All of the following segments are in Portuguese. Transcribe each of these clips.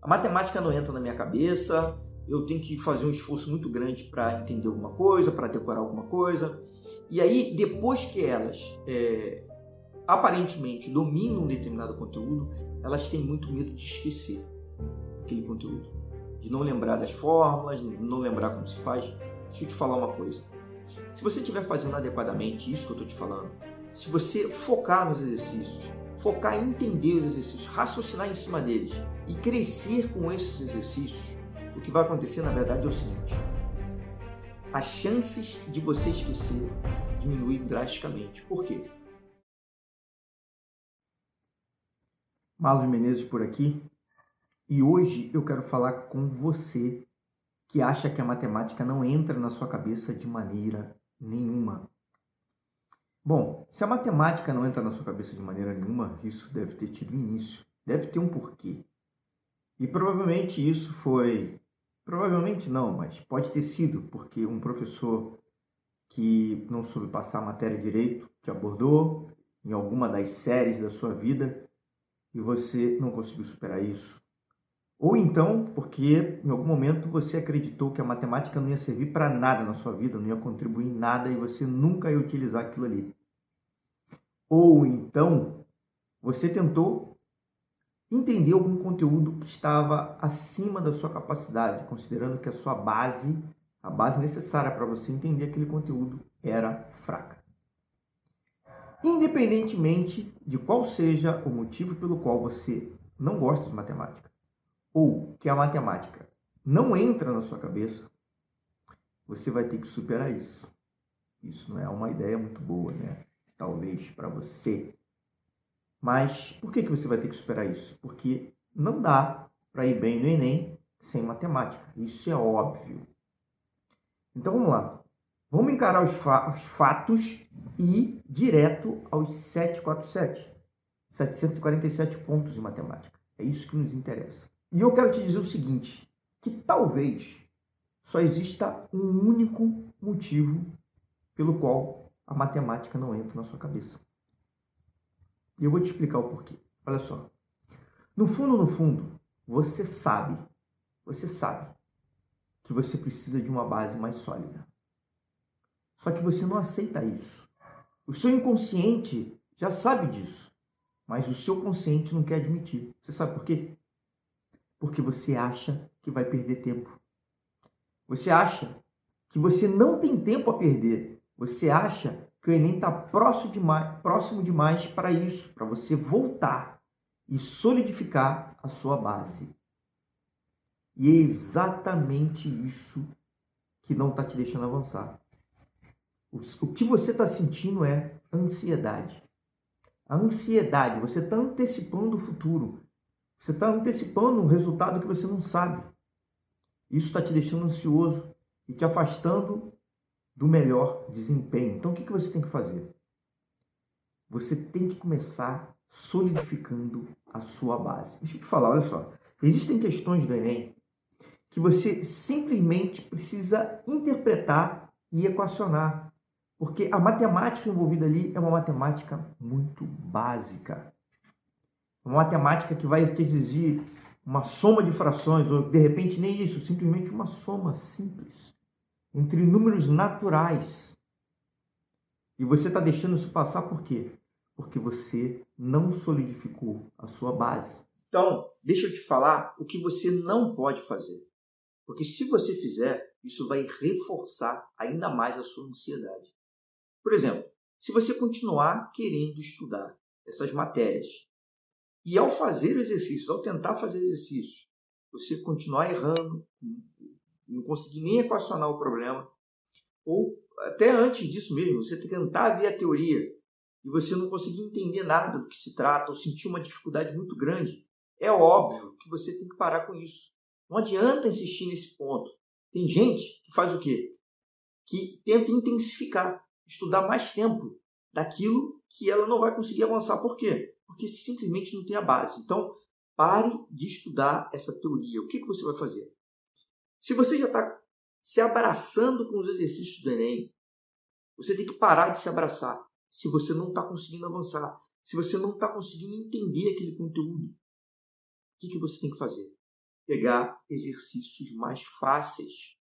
a matemática não entra na minha cabeça, eu tenho que fazer um esforço muito grande para entender alguma coisa, para decorar alguma coisa. E aí, depois que elas é, aparentemente dominam um determinado conteúdo, elas têm muito medo de esquecer aquele conteúdo, de não lembrar das fórmulas, não lembrar como se faz. Deixa eu te falar uma coisa. Se você estiver fazendo adequadamente isso que eu estou te falando, se você focar nos exercícios, focar em entender os exercícios, raciocinar em cima deles e crescer com esses exercícios, o que vai acontecer na verdade é o seguinte: as chances de você esquecer diminuem drasticamente. Por quê? Marlon Menezes por aqui e hoje eu quero falar com você que acha que a matemática não entra na sua cabeça de maneira nenhuma. Bom, se a matemática não entra na sua cabeça de maneira nenhuma, isso deve ter tido início, deve ter um porquê. E provavelmente isso foi. Provavelmente não, mas pode ter sido porque um professor que não soube passar a matéria direito te abordou em alguma das séries da sua vida e você não conseguiu superar isso. Ou então porque em algum momento você acreditou que a matemática não ia servir para nada na sua vida, não ia contribuir em nada e você nunca ia utilizar aquilo ali. Ou então você tentou entender algum conteúdo que estava acima da sua capacidade, considerando que a sua base, a base necessária para você entender aquele conteúdo era fraca. Independentemente de qual seja o motivo pelo qual você não gosta de matemática, ou que a matemática não entra na sua cabeça, você vai ter que superar isso. Isso não é uma ideia muito boa, né? Talvez para você mas por que, que você vai ter que superar isso? Porque não dá para ir bem no Enem sem matemática. Isso é óbvio. Então vamos lá. Vamos encarar os, fa os fatos e ir direto aos 747. 747 pontos de matemática. É isso que nos interessa. E eu quero te dizer o seguinte, que talvez só exista um único motivo pelo qual a matemática não entra na sua cabeça. E eu vou te explicar o porquê. Olha só. No fundo, no fundo, você sabe, você sabe que você precisa de uma base mais sólida. Só que você não aceita isso. O seu inconsciente já sabe disso, mas o seu consciente não quer admitir. Você sabe por quê? Porque você acha que vai perder tempo. Você acha que você não tem tempo a perder. Você acha que o Enem está próximo demais, próximo demais para isso, para você voltar e solidificar a sua base. E é exatamente isso que não está te deixando avançar. O que você está sentindo é ansiedade. A ansiedade, você está antecipando o futuro. Você está antecipando um resultado que você não sabe. Isso está te deixando ansioso e te afastando do melhor desempenho. Então, o que você tem que fazer? Você tem que começar solidificando a sua base. Deixa eu te falar, olha só. Existem questões do Enem que você simplesmente precisa interpretar e equacionar. Porque a matemática envolvida ali é uma matemática muito básica. Uma matemática que vai te exigir uma soma de frações, ou de repente nem isso, simplesmente uma soma simples entre números naturais. E você está deixando isso passar por quê? Porque você não solidificou a sua base. Então, deixa eu te falar o que você não pode fazer. Porque se você fizer, isso vai reforçar ainda mais a sua ansiedade. Por exemplo, se você continuar querendo estudar essas matérias e ao fazer exercícios, ao tentar fazer exercícios, você continuar errando, não conseguir nem equacionar o problema, ou até antes disso mesmo, você tentar ver a teoria e você não conseguir entender nada do que se trata, ou sentir uma dificuldade muito grande, é óbvio que você tem que parar com isso. Não adianta insistir nesse ponto. Tem gente que faz o quê? Que tenta intensificar, estudar mais tempo daquilo que ela não vai conseguir avançar. Por quê? Porque simplesmente não tem a base. Então, pare de estudar essa teoria. O que, que você vai fazer? Se você já está se abraçando com os exercícios do Enem, você tem que parar de se abraçar. Se você não está conseguindo avançar, se você não está conseguindo entender aquele conteúdo, o que, que você tem que fazer? pegar exercícios mais fáceis.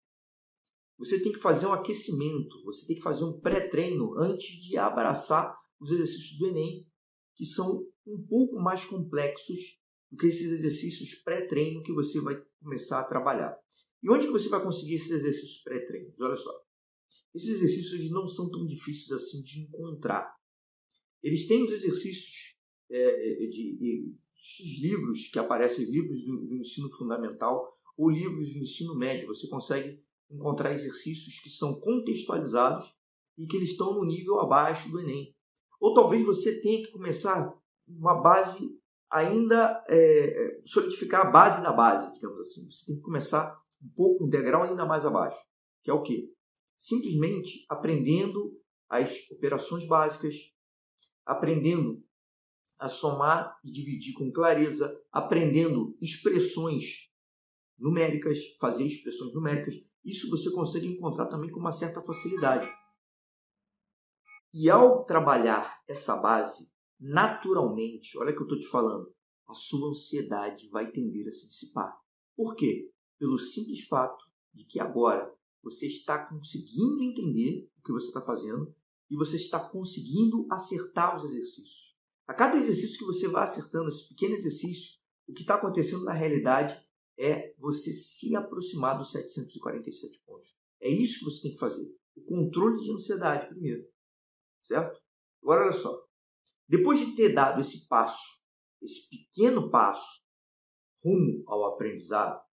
Você tem que fazer um aquecimento, você tem que fazer um pré-treino antes de abraçar os exercícios do Enem, que são um pouco mais complexos do que esses exercícios pré-treino que você vai começar a trabalhar. E onde que você vai conseguir esses exercícios pré-treinos? Olha só. Esses exercícios não são tão difíceis assim de encontrar. Eles têm os exercícios é, é de, de, de, livros que aparecem, livros do, do ensino fundamental ou livros do ensino médio. Você consegue encontrar exercícios que são contextualizados e que eles estão no nível abaixo do Enem. Ou talvez você tenha que começar uma base ainda é, solidificar a base da base, digamos assim. Você tem que começar um pouco, um degrau ainda mais abaixo, que é o quê? Simplesmente aprendendo as operações básicas, aprendendo a somar e dividir com clareza, aprendendo expressões numéricas, fazer expressões numéricas. Isso você consegue encontrar também com uma certa facilidade. E ao trabalhar essa base, naturalmente, olha que eu estou te falando, a sua ansiedade vai tender a se dissipar. Por quê? Pelo simples fato de que agora você está conseguindo entender o que você está fazendo e você está conseguindo acertar os exercícios. A cada exercício que você vai acertando, esse pequeno exercício, o que está acontecendo na realidade é você se aproximar dos 747 pontos. É isso que você tem que fazer. O controle de ansiedade primeiro. Certo? Agora olha só. Depois de ter dado esse passo, esse pequeno passo rumo ao aprendizado,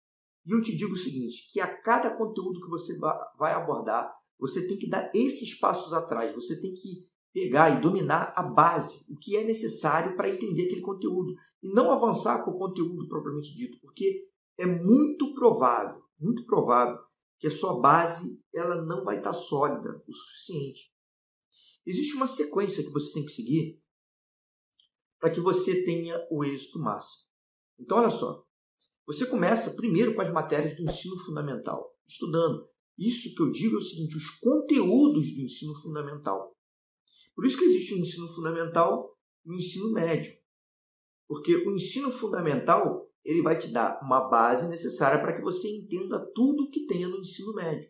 e eu te digo o seguinte, que a cada conteúdo que você vai abordar, você tem que dar esses passos atrás, você tem que pegar e dominar a base, o que é necessário para entender aquele conteúdo, e não avançar com o conteúdo propriamente dito, porque é muito provável, muito provável que a sua base ela não vai estar sólida o suficiente. Existe uma sequência que você tem que seguir para que você tenha o êxito máximo. Então, olha só. Você começa primeiro com as matérias do ensino fundamental, estudando. Isso que eu digo é o seguinte: os conteúdos do ensino fundamental. Por isso que existe o ensino fundamental e o ensino médio. Porque o ensino fundamental ele vai te dar uma base necessária para que você entenda tudo que tem no ensino médio.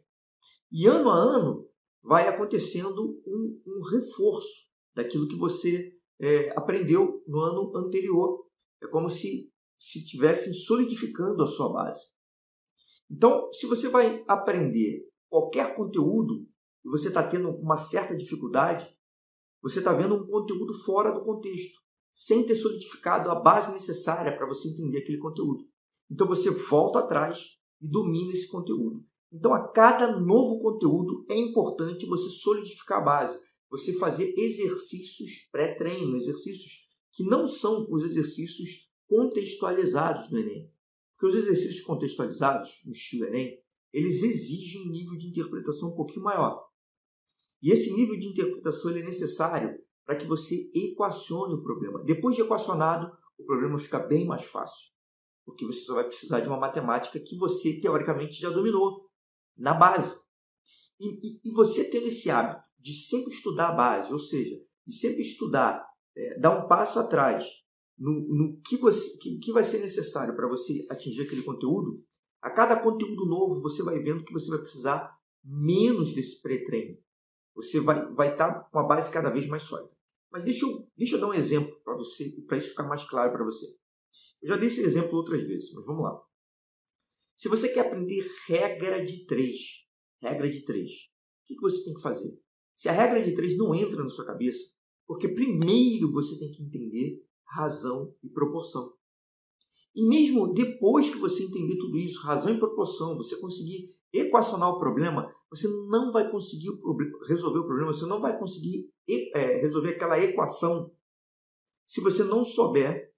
E ano a ano vai acontecendo um, um reforço daquilo que você é, aprendeu no ano anterior. É como se se estivessem solidificando a sua base. Então, se você vai aprender qualquer conteúdo e você está tendo uma certa dificuldade, você está vendo um conteúdo fora do contexto, sem ter solidificado a base necessária para você entender aquele conteúdo. Então você volta atrás e domina esse conteúdo. Então, a cada novo conteúdo é importante você solidificar a base, você fazer exercícios pré-treino, exercícios que não são os exercícios contextualizados do Enem. Porque os exercícios contextualizados no estilo Enem, eles exigem um nível de interpretação um pouquinho maior. E esse nível de interpretação é necessário para que você equacione o problema. Depois de equacionado, o problema fica bem mais fácil. Porque você só vai precisar de uma matemática que você, teoricamente, já dominou na base. E, e, e você tendo esse hábito de sempre estudar a base, ou seja, de sempre estudar, é, dar um passo atrás no, no que, você, que, que vai ser necessário para você atingir aquele conteúdo, a cada conteúdo novo você vai vendo que você vai precisar menos desse pré-treino. Você vai vai estar tá com uma base cada vez mais sólida. Mas deixa eu, deixa eu dar um exemplo para você, para isso ficar mais claro para você. Eu já dei esse exemplo outras vezes, mas vamos lá. Se você quer aprender regra de três, regra de três, o que, que você tem que fazer? Se a regra de três não entra na sua cabeça, porque primeiro você tem que entender razão e proporção. E mesmo depois que você entender tudo isso, razão e proporção, você conseguir equacionar o problema, você não vai conseguir resolver o problema, você não vai conseguir é, resolver aquela equação se você não souber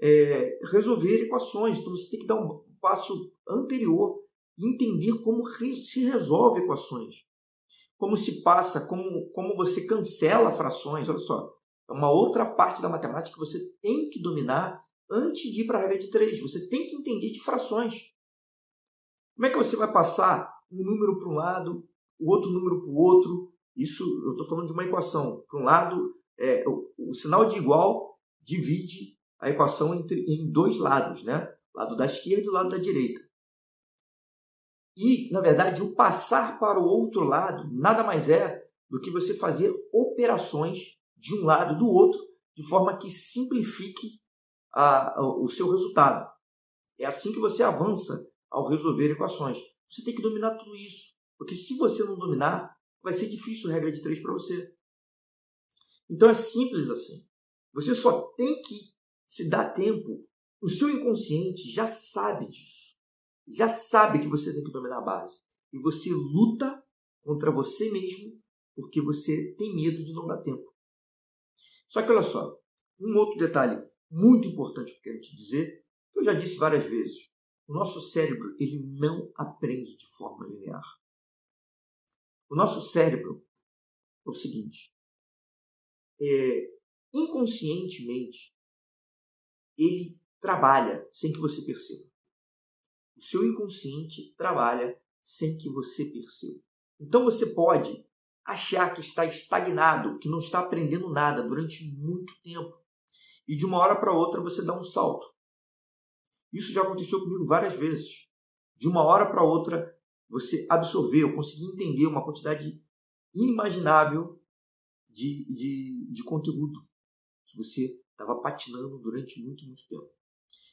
é, resolver equações. Então você tem que dar um passo anterior e entender como se resolve equações, como se passa, como, como você cancela frações. Olha só, é uma outra parte da matemática que você tem que dominar antes de ir para a regra de três. Você tem que entender de frações. Como é que você vai passar um número para um lado, o outro número para o outro? Isso eu estou falando de uma equação. Para um lado, é, o, o, sinal de igual divide a equação entre, em dois lados. Né? lado da esquerda e o lado da direita. E, na verdade, o passar para o outro lado nada mais é do que você fazer operações de um lado do outro de forma que simplifique a, a, o seu resultado. É assim que você avança ao resolver equações. Você tem que dominar tudo isso. Porque se você não dominar, vai ser difícil a regra de três para você. Então é simples assim. Você só tem que se dar tempo. O seu inconsciente já sabe disso. Já sabe que você tem que dominar a base. E você luta contra você mesmo porque você tem medo de não dar tempo. Só que olha só, um outro detalhe muito importante que eu quero te dizer, que eu já disse várias vezes. O nosso cérebro ele não aprende de forma linear. O nosso cérebro é o seguinte: é, inconscientemente ele trabalha sem que você perceba. O seu inconsciente trabalha sem que você perceba. Então você pode achar que está estagnado, que não está aprendendo nada durante muito tempo. E de uma hora para outra você dá um salto. Isso já aconteceu comigo várias vezes. De uma hora para outra você absorveu, conseguiu entender uma quantidade inimaginável de, de, de conteúdo que você estava patinando durante muito, muito tempo.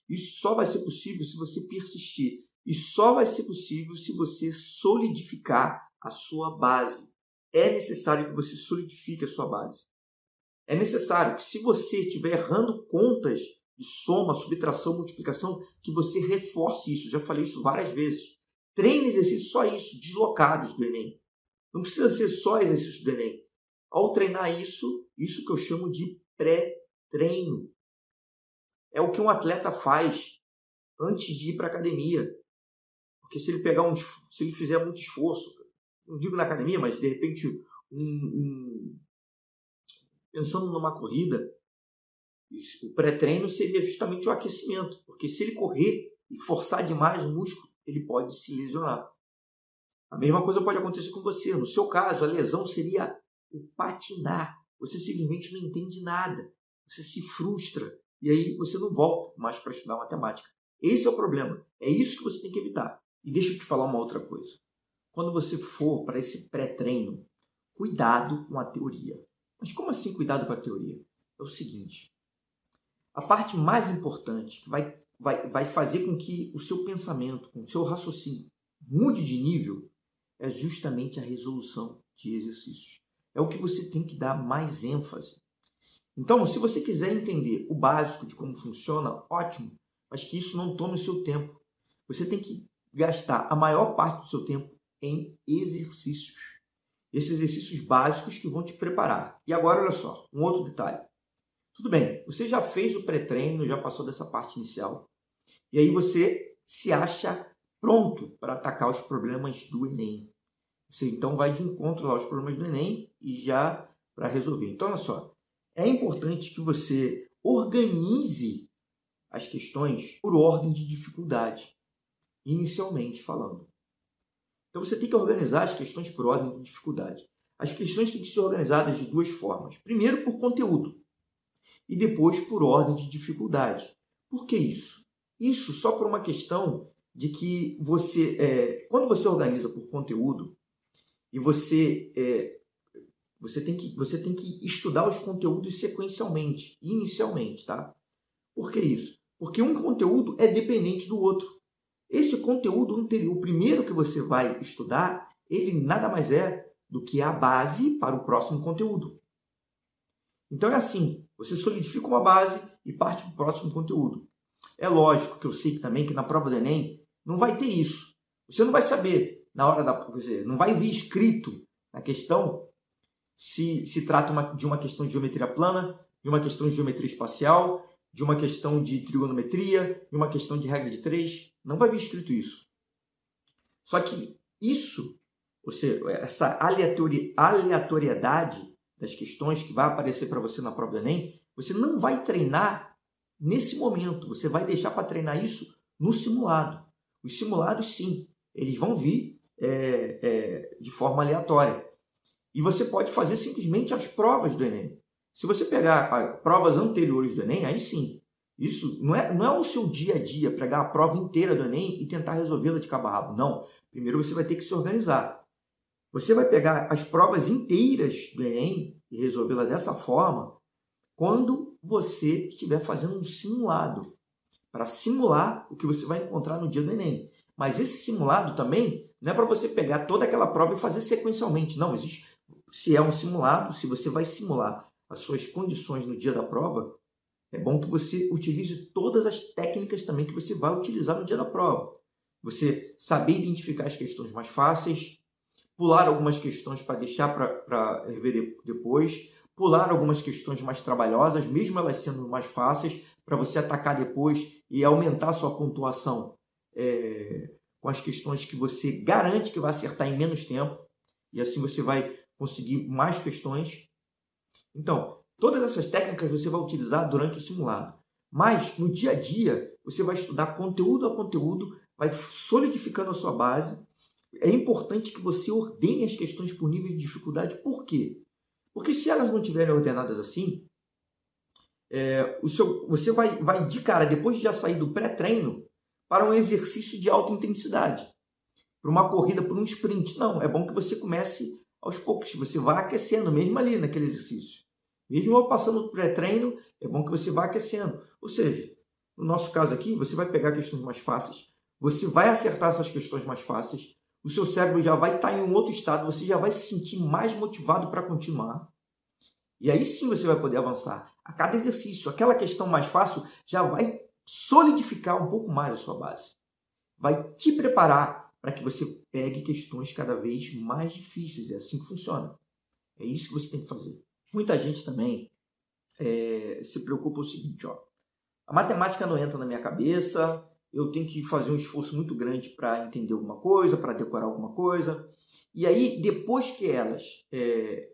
Isso só vai ser possível se você persistir. E só vai ser possível se você solidificar a sua base. É necessário que você solidifique a sua base. É necessário que, se você estiver errando contas de soma, subtração, multiplicação, que você reforce isso. Já falei isso várias vezes. Treine exercícios só isso, deslocados do Enem. Não precisa ser só exercício do Enem. Ao treinar isso, isso que eu chamo de pré-treino. É o que um atleta faz antes de ir para a academia. Porque se ele pegar um, se ele fizer muito esforço, não digo na academia, mas de repente um, um pensando numa corrida, o pré-treino seria justamente o aquecimento, porque se ele correr e forçar demais o músculo, ele pode se lesionar. A mesma coisa pode acontecer com você. No seu caso, a lesão seria o patinar. Você simplesmente não entende nada. Você se frustra e aí você não volta mais para estudar matemática. Esse é o problema. É isso que você tem que evitar. E deixa eu te falar uma outra coisa. Quando você for para esse pré-treino, cuidado com a teoria. Mas como assim cuidado com a teoria? É o seguinte: a parte mais importante que vai, vai, vai fazer com que o seu pensamento, com o seu raciocínio mude de nível é justamente a resolução de exercícios. É o que você tem que dar mais ênfase. Então, se você quiser entender o básico de como funciona, ótimo, mas que isso não tome o seu tempo. Você tem que gastar a maior parte do seu tempo em exercícios. Esses exercícios básicos que vão te preparar. E agora, olha só, um outro detalhe. Tudo bem, você já fez o pré-treino, já passou dessa parte inicial, e aí você se acha pronto para atacar os problemas do Enem. Você então vai de encontro aos problemas do Enem e já para resolver. Então, olha só, é importante que você organize as questões por ordem de dificuldade, inicialmente falando. Então, você tem que organizar as questões por ordem de dificuldade. As questões têm que ser organizadas de duas formas. Primeiro, por conteúdo e depois por ordem de dificuldade. Por que isso? Isso só por uma questão de que você, é, quando você organiza por conteúdo e você é, você tem que você tem que estudar os conteúdos sequencialmente, inicialmente, tá? Por que isso? Porque um conteúdo é dependente do outro. Esse conteúdo anterior, o primeiro que você vai estudar, ele nada mais é do que a base para o próximo conteúdo. Então é assim, você solidifica uma base e parte para o próximo conteúdo. É lógico que eu sei que também que na prova do Enem não vai ter isso. Você não vai saber na hora da. Quer dizer, não vai vir escrito na questão se se trata uma, de uma questão de geometria plana, de uma questão de geometria espacial, de uma questão de trigonometria, de uma questão de regra de três. Não vai vir escrito isso. Só que isso, ou seja, essa aleatoriedade das questões que vai aparecer para você na prova do Enem, você não vai treinar nesse momento. Você vai deixar para treinar isso no simulado. Os simulados, sim, eles vão vir é, é, de forma aleatória. E você pode fazer simplesmente as provas do Enem. Se você pegar provas anteriores do Enem, aí sim, Isso não é, não é o seu dia a dia, pegar a prova inteira do Enem e tentar resolvê-la de cabo a rabo. Não. Primeiro você vai ter que se organizar. Você vai pegar as provas inteiras do Enem e resolvê-la dessa forma quando você estiver fazendo um simulado para simular o que você vai encontrar no dia do Enem. Mas esse simulado também não é para você pegar toda aquela prova e fazer sequencialmente. Não, existe. Se é um simulado, se você vai simular as suas condições no dia da prova, é bom que você utilize todas as técnicas também que você vai utilizar no dia da prova. Você saber identificar as questões mais fáceis, pular algumas questões para deixar para rever depois, pular algumas questões mais trabalhosas, mesmo elas sendo mais fáceis, para você atacar depois e aumentar sua pontuação é, com as questões que você garante que vai acertar em menos tempo, e assim você vai conseguir mais questões. Então, todas essas técnicas você vai utilizar durante o simulado. Mas no dia a dia, você vai estudar conteúdo a conteúdo, vai solidificando a sua base é importante que você ordene as questões por nível de dificuldade. Por quê? Porque se elas não estiverem ordenadas assim, é, o seu, você vai, vai de cara, depois de já sair do pré-treino, para um exercício de alta intensidade. Para uma corrida, para um sprint. Não, é bom que você comece aos poucos. Você vá aquecendo, mesmo ali naquele exercício. Mesmo passando do pré-treino, é bom que você vá aquecendo. Ou seja, no nosso caso aqui, você vai pegar questões mais fáceis, você vai acertar essas questões mais fáceis, o seu cérebro já vai estar em um outro estado, você já vai se sentir mais motivado para continuar. E aí sim você vai poder avançar. A cada exercício, aquela questão mais fácil já vai solidificar um pouco mais a sua base. Vai te preparar para que você pegue questões cada vez mais difíceis. É assim que funciona. É isso que você tem que fazer. Muita gente também é, se preocupa o seguinte, ó. A matemática não entra na minha cabeça, eu tenho que fazer um esforço muito grande para entender alguma coisa, para decorar alguma coisa. E aí, depois que elas é,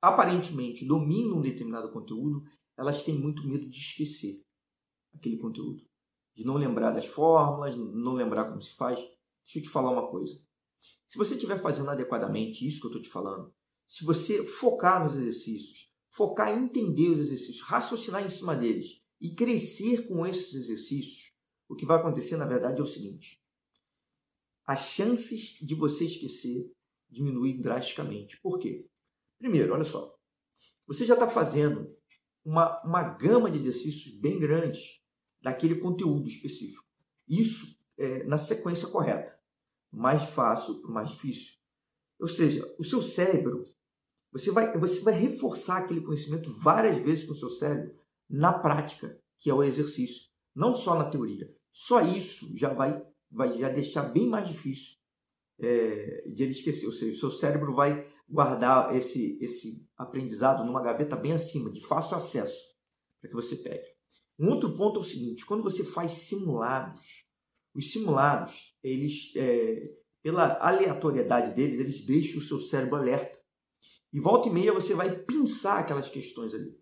aparentemente dominam um determinado conteúdo, elas têm muito medo de esquecer aquele conteúdo, de não lembrar das fórmulas, não lembrar como se faz. Deixa eu te falar uma coisa. Se você estiver fazendo adequadamente isso que eu estou te falando, se você focar nos exercícios, focar em entender os exercícios, raciocinar em cima deles e crescer com esses exercícios, o que vai acontecer, na verdade, é o seguinte: as chances de você esquecer diminuem drasticamente. Por quê? Primeiro, olha só, você já está fazendo uma, uma gama de exercícios bem grandes daquele conteúdo específico. Isso é, na sequência correta. Mais fácil para o mais difícil. Ou seja, o seu cérebro, você vai, você vai reforçar aquele conhecimento várias vezes com o seu cérebro na prática, que é o exercício. Não só na teoria. Só isso já vai, vai já deixar bem mais difícil é, de ele esquecer. Ou seja, o seu cérebro vai guardar esse, esse aprendizado numa gaveta bem acima, de fácil acesso, para que você pegue. Um outro ponto é o seguinte: quando você faz simulados, os simulados, eles, é, pela aleatoriedade deles, eles deixam o seu cérebro alerta. E volta e meia você vai pensar aquelas questões ali.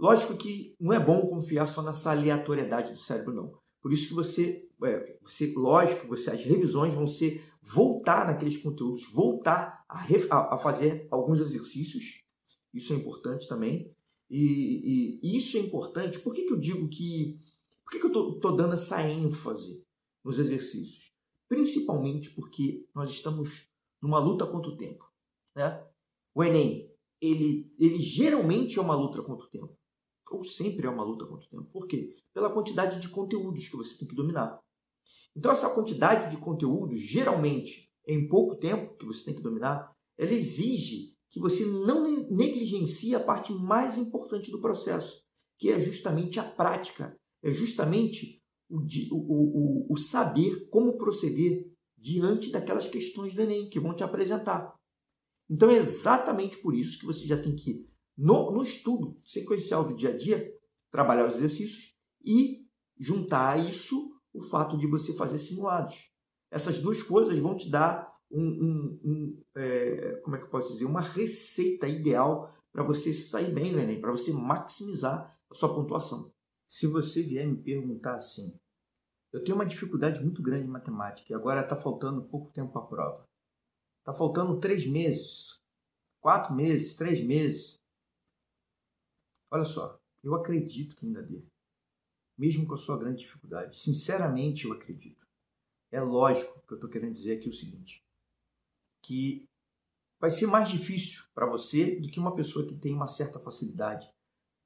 Lógico que não é bom confiar só nessa aleatoriedade do cérebro, não. Por isso que você, é, você lógico, você, as revisões vão ser voltar naqueles conteúdos, voltar a, a, a fazer alguns exercícios. Isso é importante também. E, e, e, isso é importante. Por que, que eu digo que. Por que, que eu estou dando essa ênfase nos exercícios? Principalmente porque nós estamos numa luta contra o tempo. Né? O Enem, ele, ele geralmente é uma luta contra o tempo ou sempre é uma luta contra o tempo. Por quê? Pela quantidade de conteúdos que você tem que dominar. Então, essa quantidade de conteúdos, geralmente, em pouco tempo que você tem que dominar, ela exige que você não negligencie a parte mais importante do processo, que é justamente a prática, é justamente o, o, o, o saber como proceder diante daquelas questões do Enem que vão te apresentar. Então é exatamente por isso que você já tem que no, no estudo sequencial do dia a dia, trabalhar os exercícios e juntar a isso o fato de você fazer simulados. Essas duas coisas vão te dar um, um, um é, como é que eu posso dizer, uma receita ideal para você sair bem no Enem, para você maximizar a sua pontuação. Se você vier me perguntar assim, eu tenho uma dificuldade muito grande em matemática e agora está faltando pouco tempo para a prova. Está faltando três meses, quatro meses, três meses. Olha só, eu acredito que ainda dê. mesmo com a sua grande dificuldade. Sinceramente, eu acredito. É lógico que eu estou querendo dizer aqui o seguinte: que vai ser mais difícil para você do que uma pessoa que tem uma certa facilidade,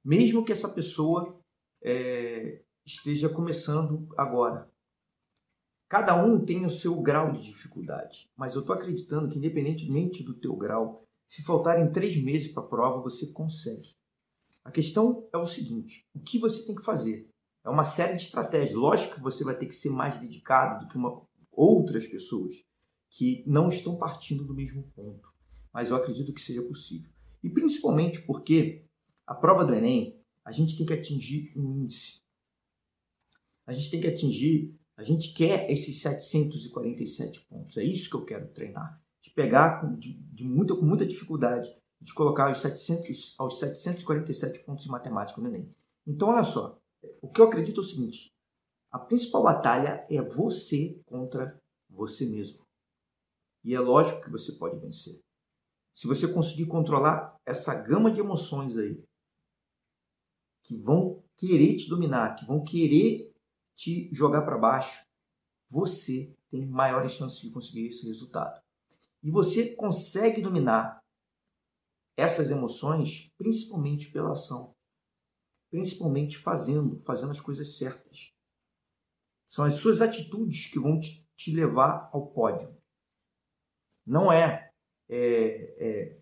mesmo que essa pessoa é, esteja começando agora. Cada um tem o seu grau de dificuldade, mas eu estou acreditando que, independentemente do teu grau, se faltarem três meses para a prova, você consegue. A questão é o seguinte: o que você tem que fazer? É uma série de estratégias. Lógico que você vai ter que ser mais dedicado do que uma, outras pessoas que não estão partindo do mesmo ponto. Mas eu acredito que seja possível. E principalmente porque a prova do Enem, a gente tem que atingir um índice. A gente tem que atingir a gente quer esses 747 pontos. É isso que eu quero treinar. De pegar de, de muita, com muita dificuldade, de colocar os 700, aos 747 pontos em matemática no Enem. Então, olha só. O que eu acredito é o seguinte. A principal batalha é você contra você mesmo. E é lógico que você pode vencer. Se você conseguir controlar essa gama de emoções aí, que vão querer te dominar, que vão querer te jogar para baixo, você tem maiores chances de conseguir esse resultado. E você consegue dominar essas emoções principalmente pela ação, principalmente fazendo, fazendo as coisas certas. São as suas atitudes que vão te, te levar ao pódio. Não é, é, é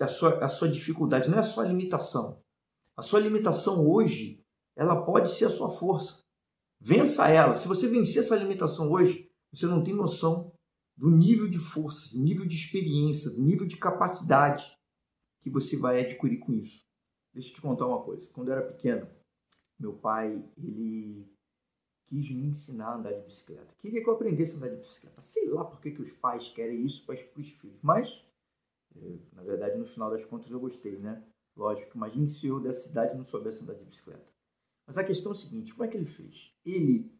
a, sua, a sua dificuldade, não é a sua limitação. A sua limitação hoje, ela pode ser a sua força. Vença ela. Se você vencer essa limitação hoje, você não tem noção do nível de força, do nível de experiência, do nível de capacidade que você vai adquirir com isso. Deixa eu te contar uma coisa. Quando eu era pequeno, meu pai, ele quis me ensinar a andar de bicicleta. Queria que eu aprendesse a andar de bicicleta. Sei lá por que, que os pais querem isso para os filhos. Mas, eu, na verdade, no final das contas, eu gostei, né? Lógico, imagine se eu dessa idade não soubesse andar de bicicleta. Mas a questão é a seguinte, como é que ele fez? Ele,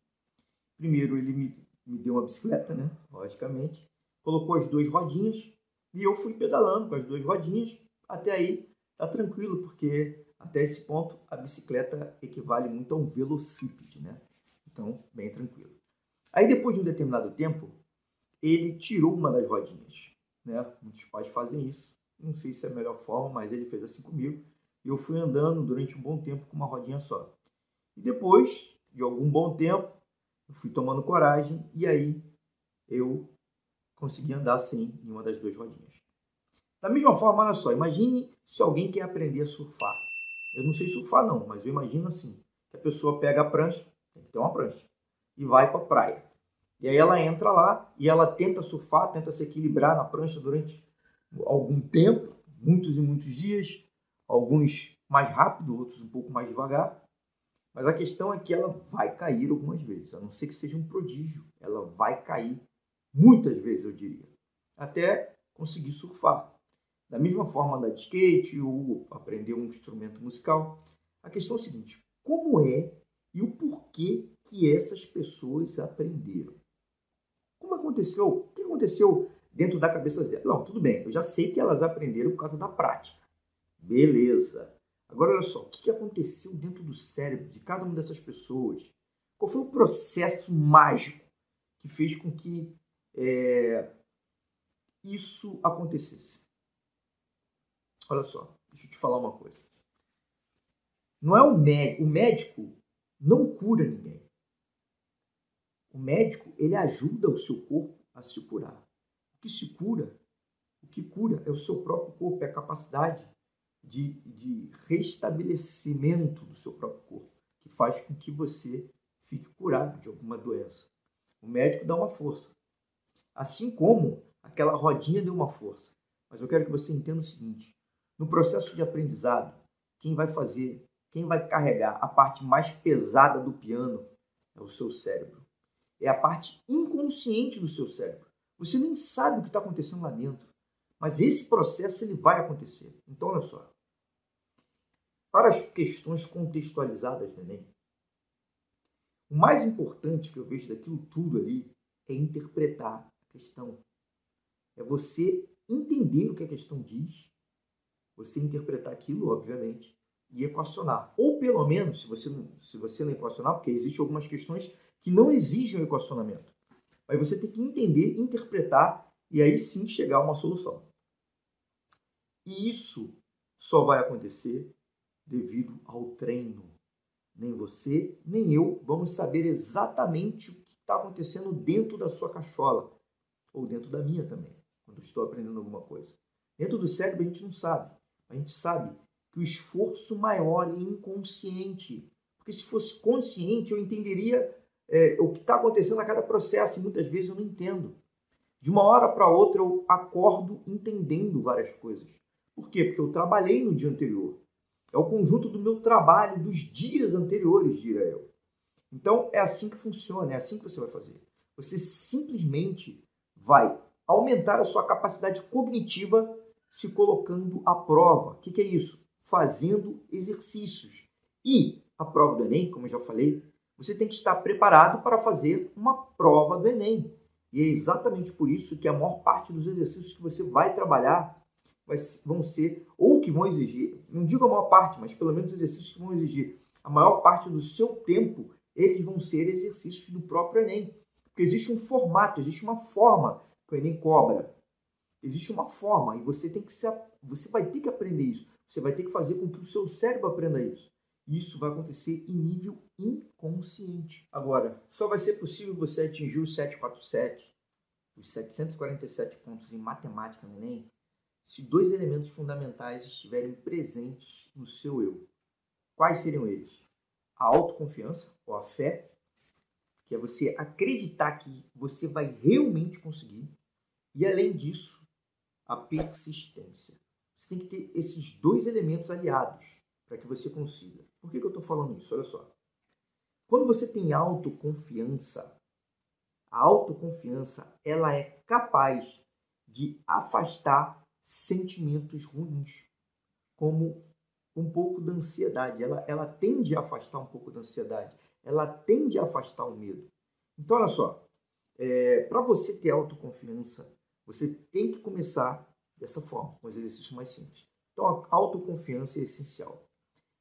primeiro, ele me, me deu uma bicicleta, né? Logicamente. Colocou as duas rodinhas e eu fui pedalando com as duas rodinhas. Até aí tá tranquilo, porque até esse ponto a bicicleta equivale muito a um velocípede, né? Então, bem tranquilo. Aí depois de um determinado tempo, ele tirou uma das rodinhas, né? Muitos pais fazem isso. Não sei se é a melhor forma, mas ele fez assim comigo. Eu fui andando durante um bom tempo com uma rodinha só. E depois de algum bom tempo, eu fui tomando coragem e aí eu consegui andar sim em uma das duas rodinhas. Da mesma forma, olha só, imagine se alguém quer aprender a surfar. Eu não sei surfar não, mas eu imagino assim, que a pessoa pega a prancha, tem que ter uma prancha, e vai para a praia. E aí ela entra lá e ela tenta surfar, tenta se equilibrar na prancha durante algum tempo, muitos e muitos dias, alguns mais rápido, outros um pouco mais devagar. Mas a questão é que ela vai cair algumas vezes, a não ser que seja um prodígio. Ela vai cair muitas vezes, eu diria, até conseguir surfar. Da mesma forma andar de skate ou aprender um instrumento musical. A questão é a seguinte: como é e o porquê que essas pessoas aprenderam? Como aconteceu? O que aconteceu dentro da cabeça delas? Não, tudo bem, eu já sei que elas aprenderam por causa da prática. Beleza. Agora, olha só, o que aconteceu dentro do cérebro de cada uma dessas pessoas? Qual foi o processo mágico que fez com que é, isso acontecesse? Olha só, deixa eu te falar uma coisa. Não é o médico, o médico não cura ninguém. O médico, ele ajuda o seu corpo a se curar. O que se cura, o que cura é o seu próprio corpo, é a capacidade de, de restabelecimento do seu próprio corpo, que faz com que você fique curado de alguma doença. O médico dá uma força. Assim como aquela rodinha deu uma força. Mas eu quero que você entenda o seguinte: no processo de aprendizado, quem vai fazer, quem vai carregar a parte mais pesada do piano é o seu cérebro. É a parte inconsciente do seu cérebro. Você nem sabe o que está acontecendo lá dentro. Mas esse processo ele vai acontecer. Então, olha só. Para as questões contextualizadas do Enem, o mais importante que eu vejo daquilo tudo ali é interpretar a questão. É você entender o que a questão diz, você interpretar aquilo, obviamente, e equacionar. Ou pelo menos, se você, se você não equacionar, porque existem algumas questões que não exigem o equacionamento. Mas você tem que entender, interpretar e aí sim chegar a uma solução. E isso só vai acontecer devido ao treino. Nem você, nem eu vamos saber exatamente o que está acontecendo dentro da sua cachola, ou dentro da minha também, quando estou aprendendo alguma coisa. Dentro do cérebro a gente não sabe. A gente sabe que o esforço maior é inconsciente. Porque se fosse consciente, eu entenderia é, o que está acontecendo a cada processo, e muitas vezes eu não entendo. De uma hora para outra eu acordo entendendo várias coisas. Por quê? Porque eu trabalhei no dia anterior. É o conjunto do meu trabalho dos dias anteriores, diria eu. Então é assim que funciona, é assim que você vai fazer. Você simplesmente vai aumentar a sua capacidade cognitiva se colocando à prova. O que, que é isso? Fazendo exercícios. E a prova do Enem, como eu já falei, você tem que estar preparado para fazer uma prova do Enem. E é exatamente por isso que a maior parte dos exercícios que você vai trabalhar vão ser, ou que vão exigir, não digo a maior parte, mas pelo menos exercícios que vão exigir a maior parte do seu tempo, eles vão ser exercícios do próprio Enem. Porque existe um formato, existe uma forma que o Enem cobra. Existe uma forma e você tem que se, você vai ter que aprender isso. Você vai ter que fazer com que o seu cérebro aprenda isso. Isso vai acontecer em nível inconsciente. Agora, só vai ser possível você atingir o 747, os 747 pontos em matemática no Enem, se dois elementos fundamentais estiverem presentes no seu eu. Quais seriam eles? A autoconfiança, ou a fé, que é você acreditar que você vai realmente conseguir, e além disso, a persistência. Você tem que ter esses dois elementos aliados para que você consiga. Por que, que eu estou falando isso? Olha só. Quando você tem autoconfiança, a autoconfiança ela é capaz de afastar sentimentos ruins, como um pouco da ansiedade. Ela, ela tende a afastar um pouco da ansiedade. Ela tende a afastar o medo. Então, olha só. É, para você ter autoconfiança, você tem que começar dessa forma, com os exercícios mais simples. Então, a autoconfiança é essencial.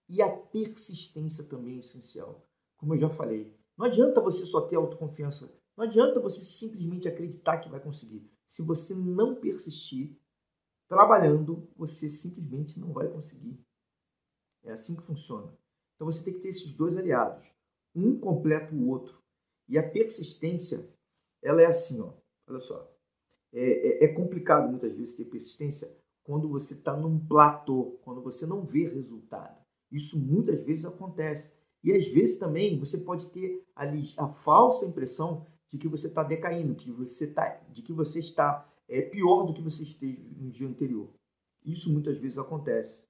E a persistência também é essencial. Como eu já falei, não adianta você só ter autoconfiança. Não adianta você simplesmente acreditar que vai conseguir. Se você não persistir trabalhando, você simplesmente não vai conseguir. É assim que funciona. Então você tem que ter esses dois aliados. Um completa o outro. E a persistência, ela é assim, ó. Olha só. É, é, é complicado muitas vezes ter persistência quando você está num platô, quando você não vê resultado. Isso muitas vezes acontece. E às vezes também você pode ter ali a falsa impressão de que você está decaindo, que você tá, de que você está é, pior do que você esteve no dia anterior. Isso muitas vezes acontece.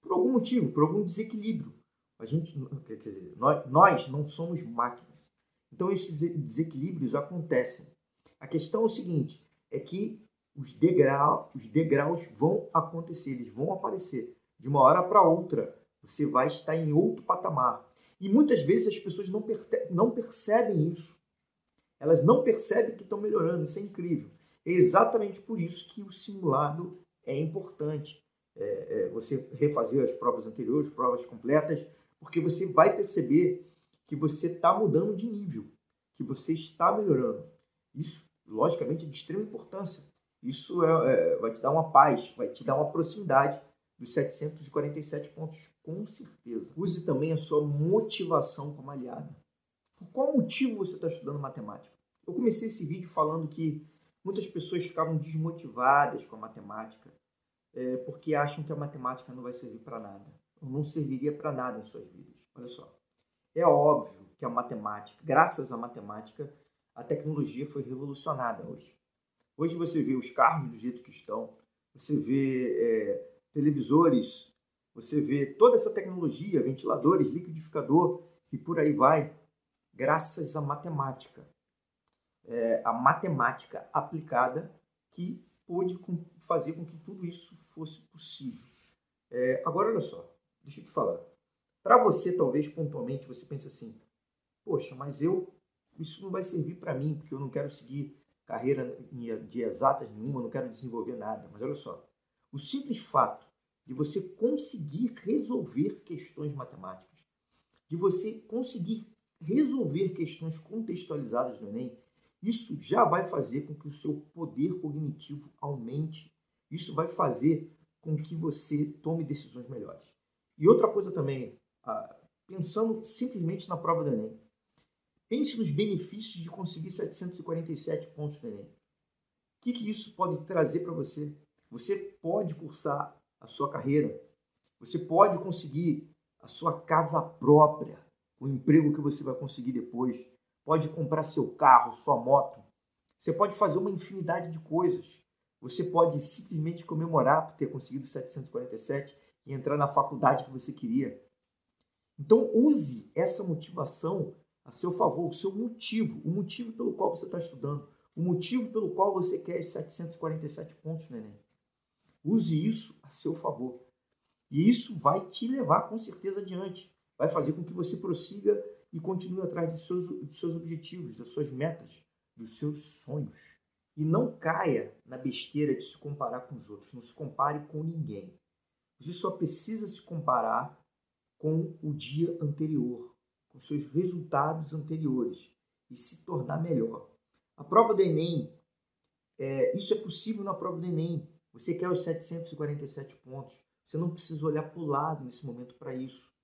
Por algum motivo, por algum desequilíbrio. A gente, quer dizer, nós, nós não somos máquinas. Então esses desequilíbrios acontecem. A questão é o seguinte, é que os, degrau, os degraus vão acontecer, eles vão aparecer. De uma hora para outra, você vai estar em outro patamar. E muitas vezes as pessoas não, não percebem isso. Elas não percebem que estão melhorando, isso é incrível. É exatamente por isso que o simulado é importante. É, é, você refazer as provas anteriores, provas completas, porque você vai perceber que você está mudando de nível, que você está melhorando. Isso, logicamente, é de extrema importância. Isso é, é, vai te dar uma paz, vai te dar uma proximidade dos 747 pontos, com certeza. Use também a sua motivação como aliada. Por qual motivo você está estudando matemática? Eu comecei esse vídeo falando que muitas pessoas ficavam desmotivadas com a matemática é, porque acham que a matemática não vai servir para nada, ou não serviria para nada em suas vidas. Olha só, é óbvio que a matemática, graças à matemática, a tecnologia foi revolucionada hoje. Hoje você vê os carros do jeito que estão, você vê é, televisores, você vê toda essa tecnologia, ventiladores, liquidificador e por aí vai, graças à matemática. É, a matemática aplicada que pôde fazer com que tudo isso fosse possível. É, agora, olha só, deixa eu te falar. Para você, talvez pontualmente, você pense assim: poxa, mas eu, isso não vai servir para mim, porque eu não quero seguir carreira de exatas nenhuma, não quero desenvolver nada. Mas olha só, o simples fato de você conseguir resolver questões matemáticas, de você conseguir resolver questões contextualizadas no Enem, isso já vai fazer com que o seu poder cognitivo aumente. Isso vai fazer com que você tome decisões melhores. E outra coisa também, ah, pensando simplesmente na prova do Enem, pense nos benefícios de conseguir 747 pontos no Enem. O que, que isso pode trazer para você? Você pode cursar a sua carreira, você pode conseguir a sua casa própria, o emprego que você vai conseguir depois, pode comprar seu carro, sua moto, você pode fazer uma infinidade de coisas. Você pode simplesmente comemorar por ter conseguido 747 e entrar na faculdade que você queria. Então use essa motivação a seu favor, o seu motivo, o motivo pelo qual você está estudando, o motivo pelo qual você quer esses 747 pontos no Enem. Use isso a seu favor. E isso vai te levar com certeza adiante. Vai fazer com que você prossiga e continue atrás dos seus, dos seus objetivos, das suas metas, dos seus sonhos. E não caia na besteira de se comparar com os outros. Não se compare com ninguém. Você só precisa se comparar com o dia anterior, com seus resultados anteriores e se tornar melhor. A prova do Enem, é, isso é possível na prova do Enem. Você quer os 747 pontos. Você não precisa olhar para o lado nesse momento para isso.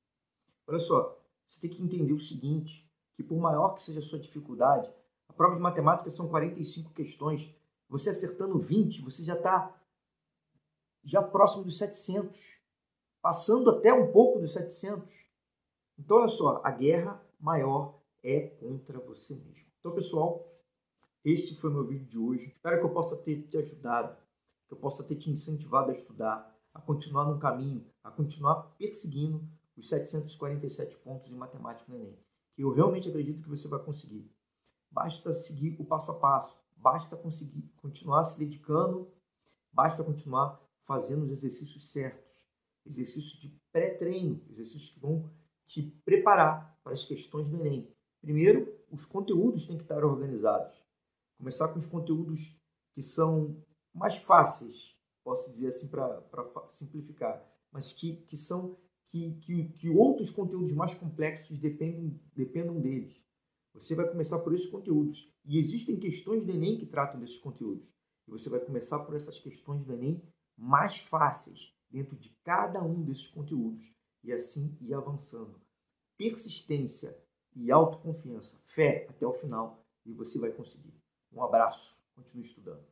Olha só, você tem que entender o seguinte, que por maior que seja a sua dificuldade, a prova de matemática são 45 questões. Você acertando 20, você já está já próximo dos 700, passando até um pouco dos 700. Então, olha só, a guerra maior é contra você mesmo. Então, pessoal, esse foi meu vídeo de hoje. Espero que eu possa ter te ajudado que eu possa ter te incentivado a estudar, a continuar no caminho, a continuar perseguindo os 747 pontos em matemática no Enem. Que eu realmente acredito que você vai conseguir. Basta seguir o passo a passo, basta conseguir continuar se dedicando, basta continuar fazendo os exercícios certos, exercícios de pré-treino, exercícios que vão te preparar para as questões do Enem. Primeiro, os conteúdos têm que estar organizados. Começar com os conteúdos que são mais fáceis, posso dizer assim para simplificar, mas que, que são que, que, que outros conteúdos mais complexos dependem, dependam deles. Você vai começar por esses conteúdos. E existem questões do Enem que tratam desses conteúdos. E você vai começar por essas questões do Enem mais fáceis dentro de cada um desses conteúdos. E assim ir avançando. Persistência e autoconfiança, fé até o final, e você vai conseguir. Um abraço, continue estudando.